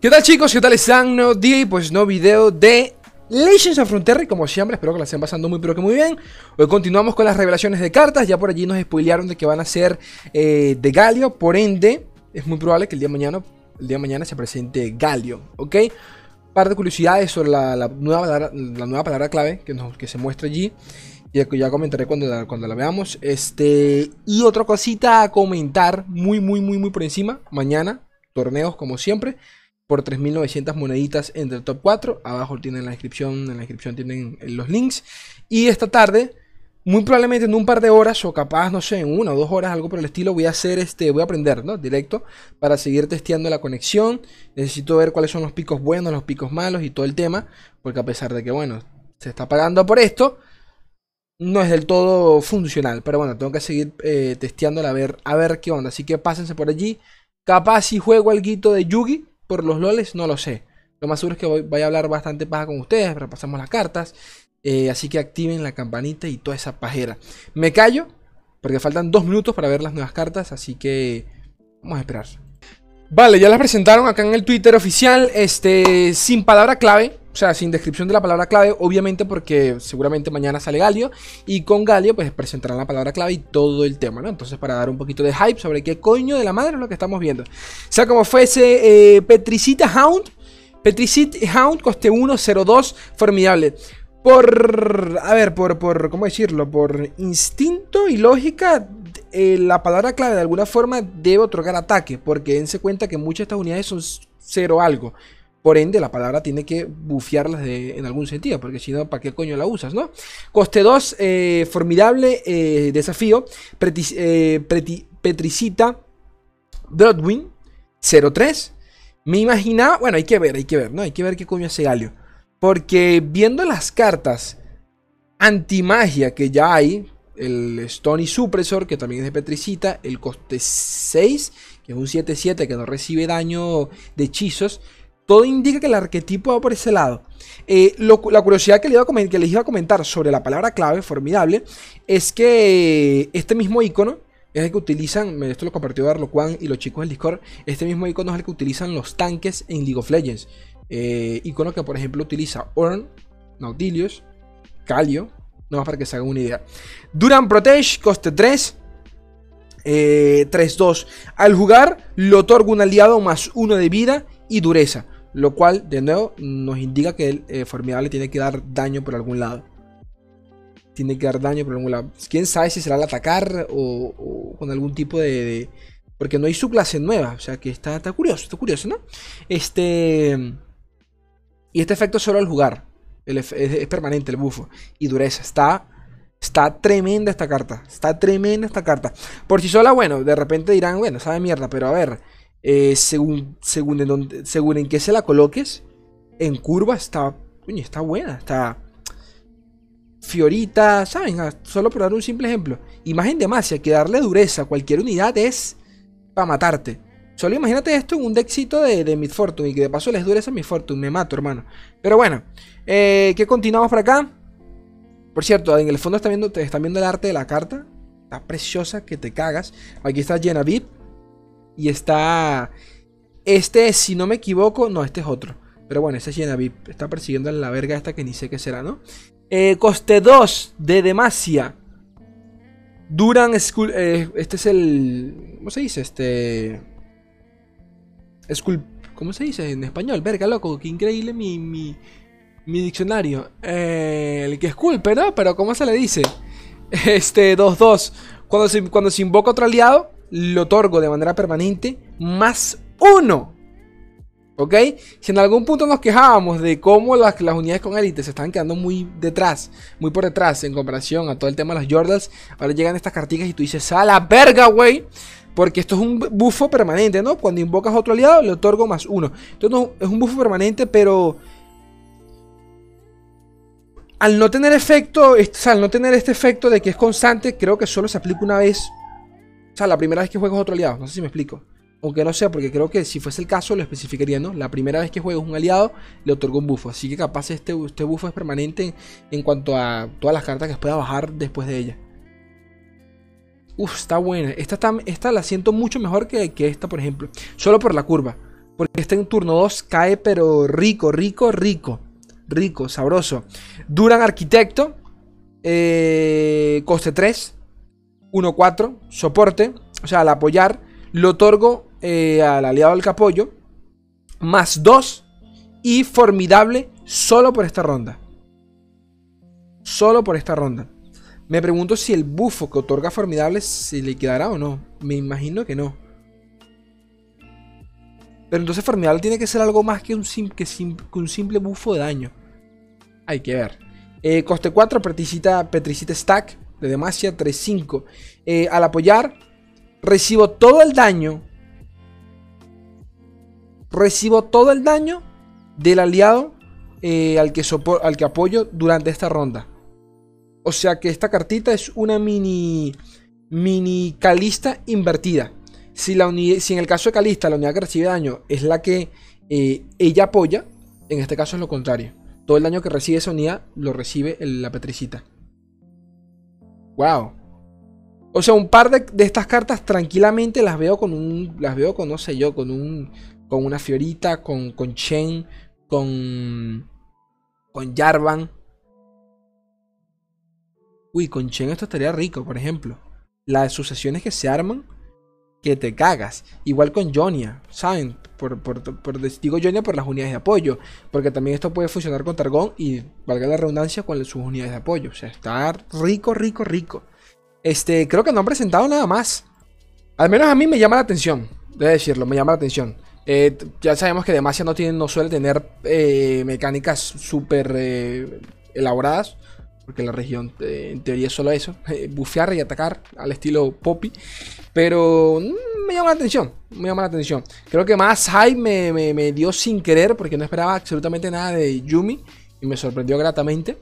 ¿Qué tal chicos? ¿Qué tal están? No día pues no video de Legends of Frontera y como siempre espero que la estén pasando muy pero que muy bien Hoy continuamos con las revelaciones de cartas, ya por allí nos spoilearon de que van a ser eh, de Galio, por ende es muy probable que el día de mañana, el día de mañana se presente Galio, ¿ok? Par de curiosidades sobre la, nueva, palabra, la nueva palabra clave que, nos, que se muestra allí ya, ya comentaré cuando la, cuando la veamos. Este, y otra cosita a comentar, muy, muy, muy, muy por encima. Mañana, torneos como siempre por 3.900 moneditas entre el top 4. Abajo tienen la descripción, en la descripción tienen los links. Y esta tarde, muy probablemente en un par de horas o capaz, no sé, en una o dos horas, algo por el estilo, voy a hacer este, voy a aprender, ¿no? Directo para seguir testeando la conexión. Necesito ver cuáles son los picos buenos, los picos malos y todo el tema, porque a pesar de que, bueno, se está pagando por esto, no es del todo funcional. Pero bueno, tengo que seguir eh, testeándola a ver, a ver qué onda. Así que pásense por allí. Capaz si juego algo de Yugi, por los loles, no lo sé. Lo más seguro es que voy, a hablar bastante paja con ustedes, repasamos las cartas. Eh, así que activen la campanita y toda esa pajera. Me callo, porque faltan dos minutos para ver las nuevas cartas, así que vamos a esperar. Vale, ya las presentaron acá en el Twitter oficial, este, sin palabra clave. O sea, sin descripción de la palabra clave, obviamente porque seguramente mañana sale Galio. Y con Galio, pues presentarán la palabra clave y todo el tema, ¿no? Entonces, para dar un poquito de hype sobre qué coño de la madre es lo que estamos viendo. O sea, como fuese eh, Petricita Hound. Petricita Hound, coste 1.02, formidable. Por, a ver, por, por, ¿cómo decirlo? Por instinto y lógica, eh, la palabra clave de alguna forma debe otorgar ataque, porque dense cuenta que muchas de estas unidades son cero algo. Por ende, la palabra tiene que bufearlas en algún sentido, porque si no, ¿para qué coño la usas, no? Coste 2, eh, formidable eh, desafío. Eh, Petricita Broadwin 03. Me imaginaba, bueno, hay que ver, hay que ver, ¿no? Hay que ver qué coño hace Galio. Porque viendo las cartas antimagia que ya hay, el Stony Suppressor, que también es de Petricita, el coste 6, que es un 7-7 que no recibe daño de hechizos todo indica que el arquetipo va por ese lado. Eh, la curiosidad que, le a les iba a comentar sobre la palabra clave, formidable, es que este mismo icono es el que utilizan, esto lo compartió Darlo Juan y los chicos del Discord, este mismo icono es el que utilizan los tanques en League of Legends. Eh, icono que por ejemplo utiliza Orn, Nautilus, Calio, no para que se hagan una idea. Duran Protege, coste 3. 3-2. Eh, Al jugar, le otorga un aliado más 1 de vida y dureza. Lo cual, de nuevo, nos indica que el eh, formidable tiene que dar daño por algún lado. Tiene que dar daño por algún lado. Quién sabe si será al atacar o, con algún tipo de, Porque no hay su clase nueva. O sea que está, está curioso, está curioso, ¿no? Este. Y este efecto solo al jugar. es, permanente el bufo. Y dureza. Está. Está tremenda esta carta. Está tremenda esta carta. Por si sola, bueno, de repente dirán, bueno, sabe mierda. Pero a ver. Eh, según, según, en según en qué se la coloques, en curva está, está buena, está fiorita, ¿saben? Ah, solo por dar un simple ejemplo. Imagen de que darle dureza a cualquier unidad es para matarte. Solo imagínate esto en un dexito de, de Mid y que de paso les dureza a Mid Fortune. Me mato, hermano. Pero bueno, eh, ¿qué continuamos por acá? Por cierto, en el fondo están viendo, están viendo el arte de la carta. Está preciosa que te cagas. Aquí está Jenna VIP. Y está. Este, si no me equivoco, no, este es otro. Pero bueno, este es. Está persiguiendo a la verga esta que ni sé qué será, ¿no? Eh, coste 2 de Demacia. Duran School. Eh, este es el. ¿Cómo se dice? Este. School. ¿Cómo se dice en español? Verga, loco. Qué increíble mi, mi, mi diccionario. Eh, el que esculpe, ¿no? Pero ¿cómo se le dice? Este 2-2. Cuando cuando se invoca otro aliado, lo otorgo de manera permanente más uno. ¿Ok? Si en algún punto nos quejábamos de cómo las, unidades con élite se están quedando muy detrás, muy por detrás en comparación a todo el tema de los Jordals, ahora llegan estas cartitas y tú dices, ¡a la verga, güey! Porque esto es un bufo permanente, ¿no? Cuando invocas a otro aliado, le otorgo más uno. Entonces es un bufo permanente, pero al no tener efecto, al no tener este efecto de que es constante, creo que solo se aplica una vez o sea, la primera vez que juegas otro aliado. No sé si me explico. Aunque no sea, porque creo que si fuese el caso lo especificaría, ¿no? La primera vez que juegas un aliado le otorgo un bufo. Así que capaz este, este bufo es permanente en, cuanto a todas las cartas que pueda bajar después de ella. Uf, está buena. Esta, esta la siento mucho mejor que, que esta, por ejemplo. Solo por la curva. Porque este en turno 2 cae, pero rico, rico, rico. Rico, sabroso. Duran Arquitecto. Eh, coste 3. 1-4. Soporte. O sea, al apoyar, lo otorgo eh, al aliado del capollo. Más 2. Y formidable solo por esta ronda. Solo por esta ronda. Me pregunto si el bufo que otorga formidable se le quedará o no. Me imagino que no. Pero entonces formidable tiene que ser algo más que un, que un simple bufo de daño. Hay que ver. Eh, coste 4, Petricita, Petricita Stack de Demacia 3-5. Eh, al apoyar, recibo todo el daño. Recibo todo el daño del aliado eh, al, que al que apoyo durante esta ronda. O sea que esta cartita es una mini. Mini Calista invertida. Si, la si en el caso de Calista la unidad que recibe daño es la que eh, ella apoya, en este caso es lo contrario. Todo el daño que recibe esa unidad lo recibe la Petricita. Wow. O sea, un par de, de, estas cartas tranquilamente las veo con un. Las veo con, no sé yo, con un. Con una Fiorita, con, con Chen, con. Con Jarvan. Uy, con Chen esto estaría rico, por ejemplo. Las sucesiones que se arman, que te cagas. Igual con Jonia, ¿saben? Por, por, por, por las unidades de apoyo. Porque también esto puede funcionar con Targón y, valga la redundancia, con sus unidades de apoyo. O sea, está rico, rico, rico. Este, creo que no han presentado nada más. Al menos a mí me llama la atención. Debo decirlo, me llama la atención. Eh, ya sabemos que Demacia no, tiene, no suele tener eh, mecánicas súper eh, elaboradas porque la región eh, en teoría es solo eso, eh, bufear y atacar al estilo Poppy. Pero mm, me llama la atención, me llama la atención. Creo que más hype me, dio sin querer porque no esperaba absolutamente nada de Yumi y me sorprendió gratamente.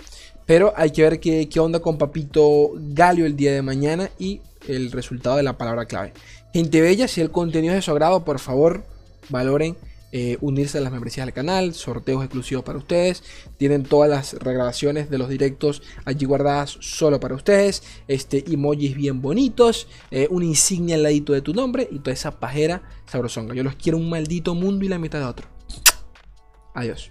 Pero hay que ver qué, qué onda con Papito Galio el día de mañana y el resultado de la palabra clave. Gente bella, si el contenido es de su agrado, por favor, valoren eh, unirse a las membresías del canal, sorteos exclusivos para ustedes, tienen todas las regrabaciones de los directos allí guardadas solo para ustedes, este emojis bien bonitos, eh, una insignia al ladito de tu nombre y toda esa pajera sabrosonga. Yo los quiero un maldito mundo y la mitad de otro. Adiós.